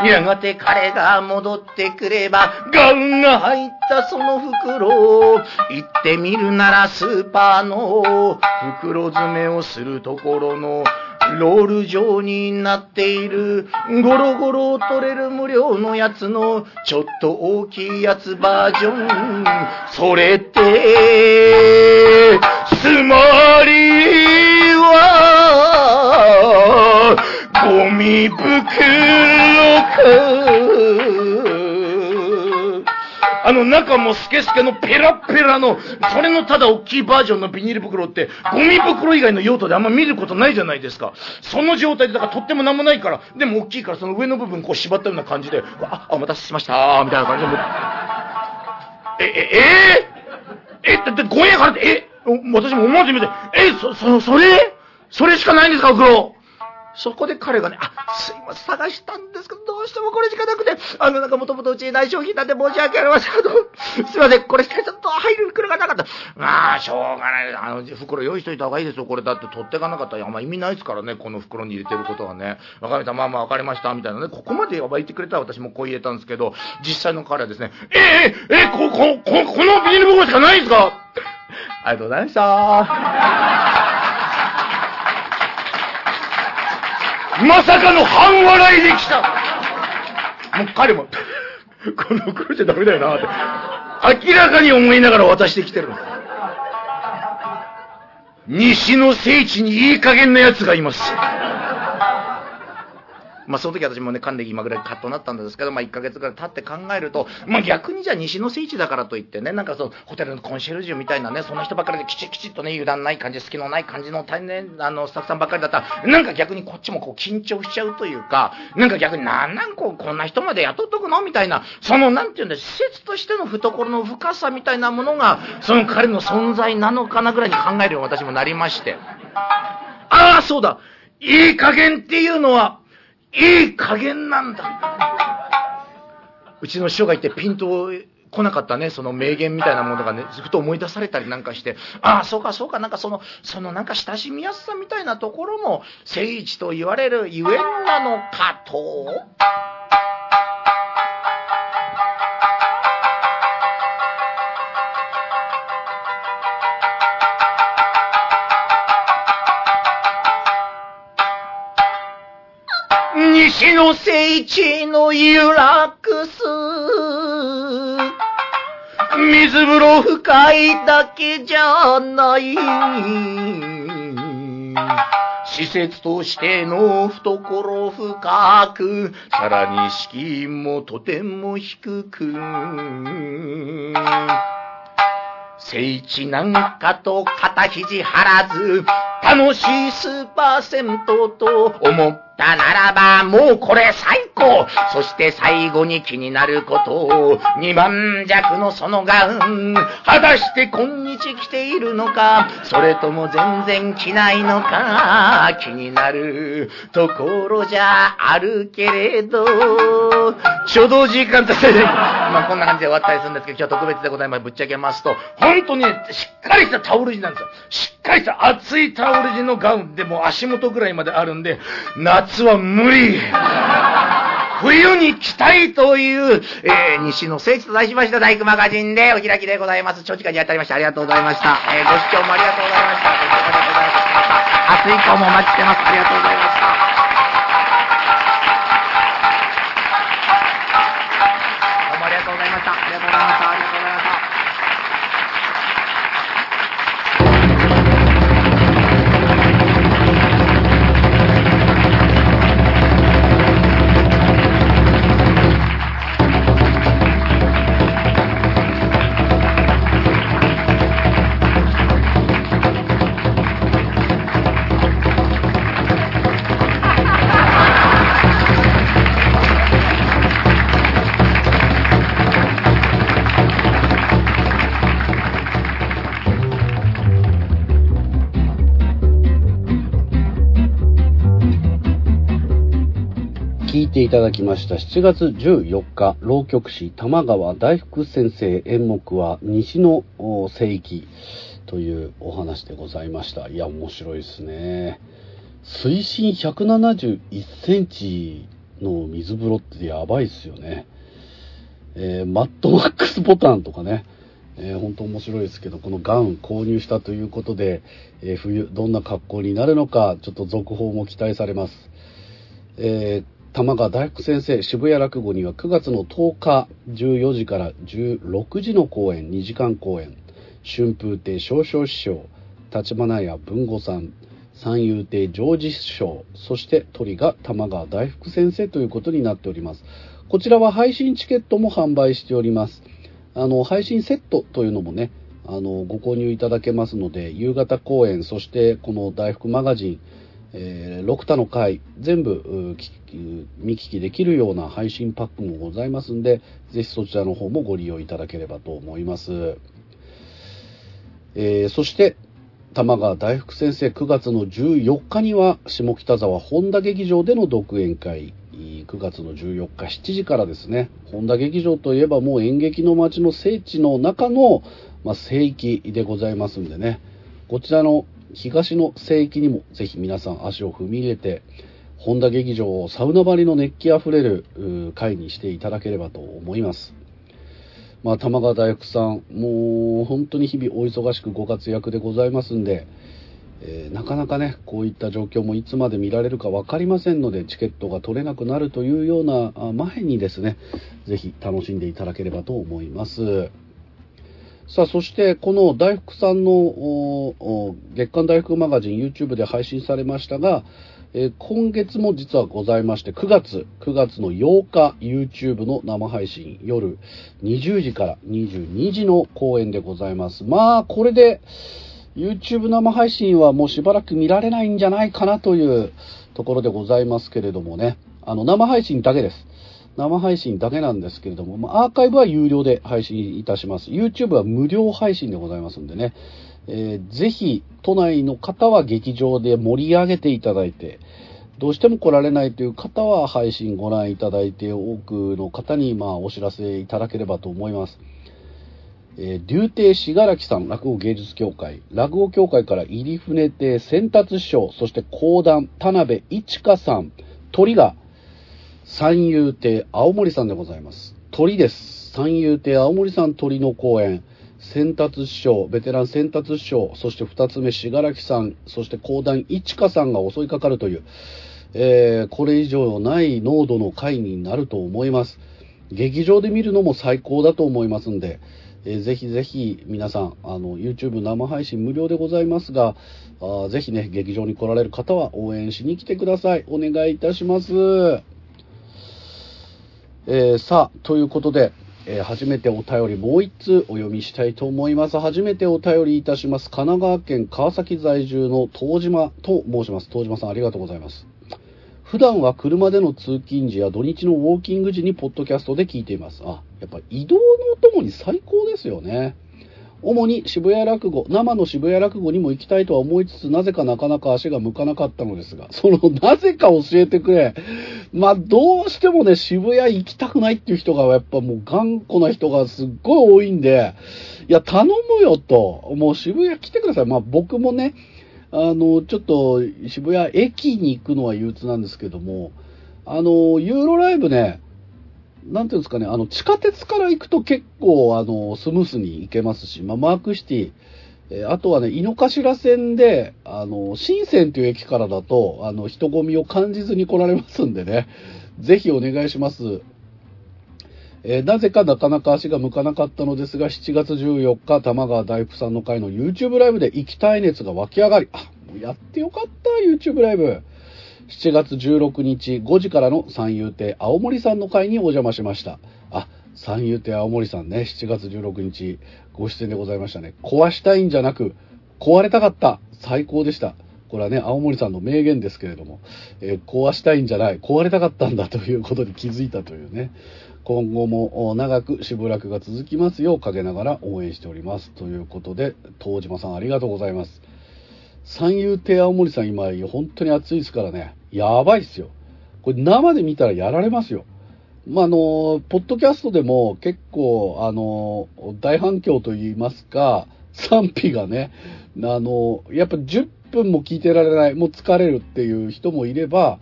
やがて彼が戻ってくれば、ガウンが入ったその袋。行ってみるならスーパーの袋詰めをするところのロール状になっている、ゴロゴロ取れる無料のやつの、ちょっと大きいやつバージョン。それって、つまりは、ゴミ袋か。あの中もスケスケのペラペラの、それのただ大きいバージョンのビニール袋って、ゴミ袋以外の用途であんま見ることないじゃないですか。その状態で、だからとってもなんもないから、でも大きいからその上の部分こう縛ったような感じで、あ、お待たせしましたみたいな感じで、え、え、え？ー、え、だって5円払って、え、私も思わず見て、え、そ、そ、それ？それしかないんですか、袋？そこで彼がね、あ、すいません、探したんですけど、どうしてもこれしかなくて、あの、なんかもともとうちにない商品なんで申し訳ありませんけど、すいません、これしかちょっと入る袋がなかった。まあ、しょうがない。あの、袋用意しといた方がいいですよ。これだって取ってかなかったら、あんま意味ないですからね、この袋に入れてることはね。わかりました、まあまあわかりました、みたいなね。ここまで言ってくれたら私もこう入れたんですけど、実際の彼はですね、ええええこ、こ、こ、このビニール袋しかないんですか？ありがとうございました。まさかの半笑いできたもう彼も、この袋じゃダメだよなって、明らかに思いながら渡してきてる。西の聖地にいい加減な奴がいます。まあ、その時私もね、噛んで今ぐらいカットなったんですけど、まあ、1ヶ月ぐらい経って考えると、まあ、逆にじゃあ西の聖地だからといってね、なんかそう、ホテルのコンシェルジュみたいなね、その人ばっかりできちきちっとね、油断ない感じ、隙のない感じの大変、あの、スタッフさんばっかりだったら、なんか逆にこっちもこう緊張しちゃうというか、なんか逆になんなんこう、こんな人まで雇っとくのみたいな、その、なんていうんだ、施設としての懐の深さみたいなものが、その彼の存在なのかなぐらいに考えるよう私もなりまして。ああ、そうだいい加減っていうのは、いい加減なんだ。うちの師匠が言ってピンと来なかったね、その名言みたいなものがね、ずっと思い出されたりなんかして、ああ、そうかそうか、なんかその、そのなんか親しみやすさみたいなところも、聖地と言われるゆえんなのかと。西の聖地のユラクス。水風呂深いだけじゃない。施設としての懐深く、さらに敷居もとても低く。聖地なんかと肩肘張らず、楽しいスーパー銭湯と思ったならば、もうこれ最高そして最後に気になること二万弱のそのガウン、果たして今日着ているのか、それとも全然着ないのか、気になるところじゃあるけれど、ちょうど時間として、まあこんな感じで終わったりするんですけど、今日は特別でございます。ぶっちゃけますと、本当にね、しっかりしたタオル地なんですよ。しっかりした厚いタオル地のガウンでもう足元ぐらいまであるんで、夏は無理冬に来たいという、えー、西の聖地と題しました大工マガジンでお開きでございます。長時間に当たりましてありがとうございました。えー、ご視聴もありがとうございました。ご視聴ありがとうございました。明日以降もお待ちしてます。ありがとうございました。どうもありがとうございました。ありがとうございました。ありがとうございました。ただきました7月14日、浪曲師玉川大福先生演目は西の聖域というお話でございました。いや、面白いですね。水深171センチの水風呂ってやばいっすよね。えーマットマックスボタンとかね、えー本当面白いですけど、このガウン購入したということで、えー冬どんな格好になるのか、ちょっと続報も期待されます。えー玉川大福先生渋谷落語には9月の10日14時から16時の公演2時間公演。春風亭少々師匠立花屋文吾さん三遊亭ジョージ師匠そして鳥が玉川大福先生ということになっております。こちらは配信チケットも販売しております。あの配信セットというのもねあのご購入いただけますので夕方公演そしてこの大福マガジンえー、6多の回全部見聞きできるような配信パックもございますんでぜひそちらの方もご利用いただければと思います、えーそして玉川大福先生9月の14日には下北沢本田劇場での独演会。9月の14日7時からですね。本田劇場といえばもう演劇の街の聖地の中の、まあ、聖域でございますんでね。こちらの東の聖域にもぜひ皆さん足を踏み入れて本田劇場をサウナ張りの熱気あふれるう会にしていただければと思います。まあ玉川大福さんもう本当に日々お忙しくご活躍でございますんで、えーなかなかねこういった状況もいつまで見られるか分かりませんのでチケットが取れなくなるというような前にですねぜひ楽しんでいただければと思います。さあ、そして、この大福さんの月刊大福マガジン YouTube で配信されましたが、えー今月も実はございまして、9月、9月の8日 YouTube の生配信、夜20時から22時の公演でございます。まあ、これで YouTube 生配信はもうしばらく見られないんじゃないかなというところでございますけれどもね、あの、生配信だけです。生配信だけなんですけれども、まあアーカイブは有料で配信いたします。YouTube は無料配信でございますんでね、えーぜひ都内の方は劇場で盛り上げていただいて、どうしても来られないという方は配信ご覧いただいて、多くの方にまあお知らせいただければと思います。えー、竜亭信楽さん、落語芸術協会、落語協会から入船亭先達師匠、そして講談、田辺一花さん、鳥が三遊亭青森さんでございます。鳥です。三遊亭青森さん鳥の公演。先達師匠、ベテラン先達師匠、そして二つ目、信楽さん、そして講談一花さんが襲いかかるという、えー、これ以上ない濃度の回になると思います。劇場で見るのも最高だと思いますんで、えー、ぜひぜひ皆さん、あの、YouTube 生配信無料でございますが、あぜひね、劇場に来られる方は応援しに来てください。お願いいたします。えー、さあ、ということで、えー、初めてお便りもう一通お読みしたいと思います。初めてお便りいたします。神奈川県川崎在住の東島と申します。東島さんありがとうございます。普段は車での通勤時や土日のウォーキング時にポッドキャストで聞いています。あ、やっぱ移動のお供に最高ですよね。主に渋谷落語、生の渋谷落語にも行きたいとは思いつつ、なぜかなかなか足が向かなかったのですが、その、なぜか教えてくれ。まあ、どうしてもね、渋谷行きたくないっていう人が、やっぱもう頑固な人がすっごい多いんで、いや、頼むよと。もう渋谷来てください。まあ、僕もね、あの、ちょっと渋谷駅に行くのは憂鬱なんですけども、あの、ユーロライブね、なんていうんですかね、あの、地下鉄から行くと結構、あの、スムースに行けますし、まあ、マークシティ、え、あとはね、井の頭線で、あの、深センという駅からだと、あの、人混みを感じずに来られますんでね、ぜひお願いします。えー、なぜかなかなか足が向かなかったのですが、7月14日、玉川大福さんの会の YouTube ライブで行きたい熱が湧き上がり、あ、もうやってよかった、YouTube ライブ。7月16日5時からの三遊亭青森さんの会にお邪魔しました。あ、三遊亭青森さんね、7月16日ご出演でございましたね。壊したいんじゃなく、壊れたかった。最高でした。これはね、青森さんの名言ですけれども、えー、壊したいんじゃない、壊れたかったんだということに気づいたというね、今後も長くしぶらくが続きますよう陰ながら応援しております。ということで、東島さんありがとうございます。三遊亭青森さん今、本当に熱いですからね。やばいっすよ。これ生で見たらやられますよ。まあ、あの、ポッドキャストでも結構、あの、大反響と言いますか、賛否がね、あの、やっぱ10分も聞いてられない、もう疲れるっていう人もいれば、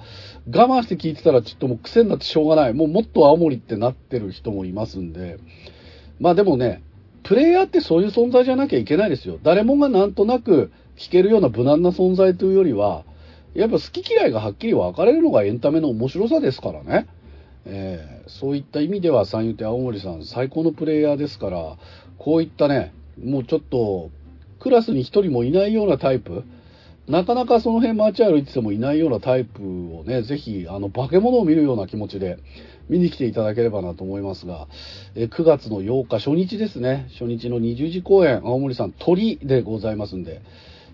我慢して聞いてたらちょっともう癖になってしょうがない、もうもっと青森ってなってる人もいますんで、まあでもね、プレイヤーってそういう存在じゃなきゃいけないですよ。誰もがなんとなく聞けるような無難な存在というよりは、やっぱ好き嫌いがはっきり分かれるのがエンタメの面白さですからね。えー、そういった意味では三遊亭青森さん最高のプレイヤーですから、こういったね、もうちょっとクラスに一人もいないようなタイプ、なかなかその辺街歩いててもいないようなタイプをね、ぜひ、あの、化け物を見るような気持ちで見に来ていただければなと思いますが、え9月の8日、初日ですね、初日の20時公演、青森さん鳥でございますんで、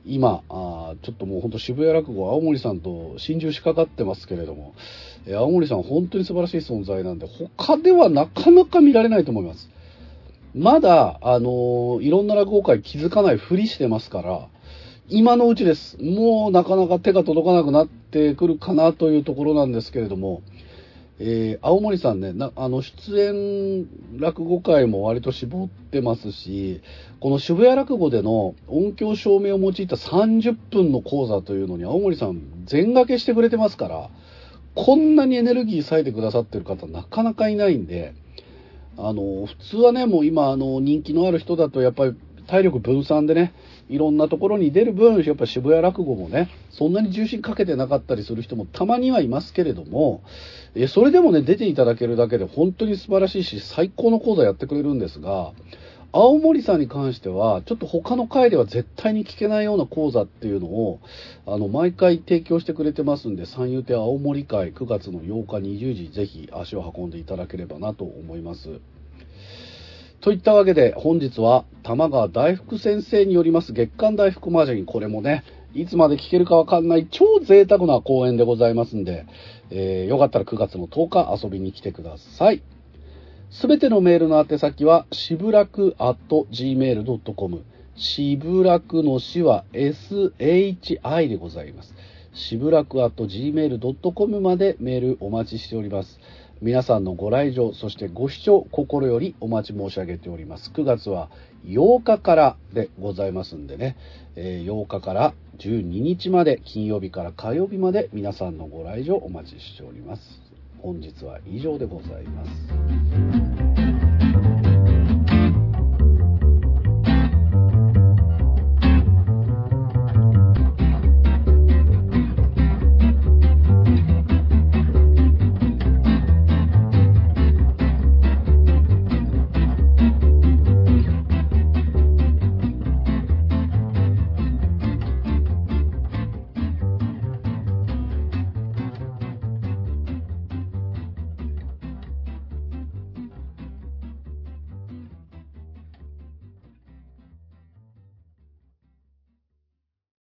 今、あちょっともうほんと渋谷落語、青森さんと心中しかかってますけれども、え青森さん本当に素晴らしい存在なんで、他ではなかなか見られないと思います。まだ、あのー、いろんな落語会気づかないふりしてますから、今のうちです。もうなかなか手が届かなくなってくるかなというところなんですけれども、えー、青森さんね、なあの、出演落語会も割と絞ってますし、この渋谷落語での音響照明を用いた30分の講座というのに青森さん全掛けしてくれてますから、こんなにエネルギー割いてくださってる方なかなかいないんで、あの、普通はね、もう今、あの、人気のある人だとやっぱり体力分散でね、いろんなところに出る分、やっぱ渋谷落語もね、そんなに重心かけてなかったりする人もたまにはいますけれども、えそれでもね、出ていただけるだけで本当に素晴らしいし、最高の講座やってくれるんですが、青森さんに関しては、ちょっと他の回では絶対に聞けないような講座っていうのを、あの、毎回提供してくれてますんで、三遊亭青森会9月の8日20時、ぜひ足を運んでいただければなと思います。といったわけで本日は玉川大福先生によります月刊大福マージャンこれもね、いつまで聞けるかわかんない超贅沢な公演でございますんで、えー、よかったら9月の10日遊びに来てください。すべてのメールの宛先は、しぶらく gmail.com。しぶらくの詩は SHI でございます。しぶらく gmail.com までメールお待ちしております。皆さんのご来場、そしてご視聴、心よりお待ち申し上げております。9月は8日からでございますんでね、えー、8日から12日まで、金曜日から火曜日まで皆さんのご来場お待ちしております。本日は以上でございます。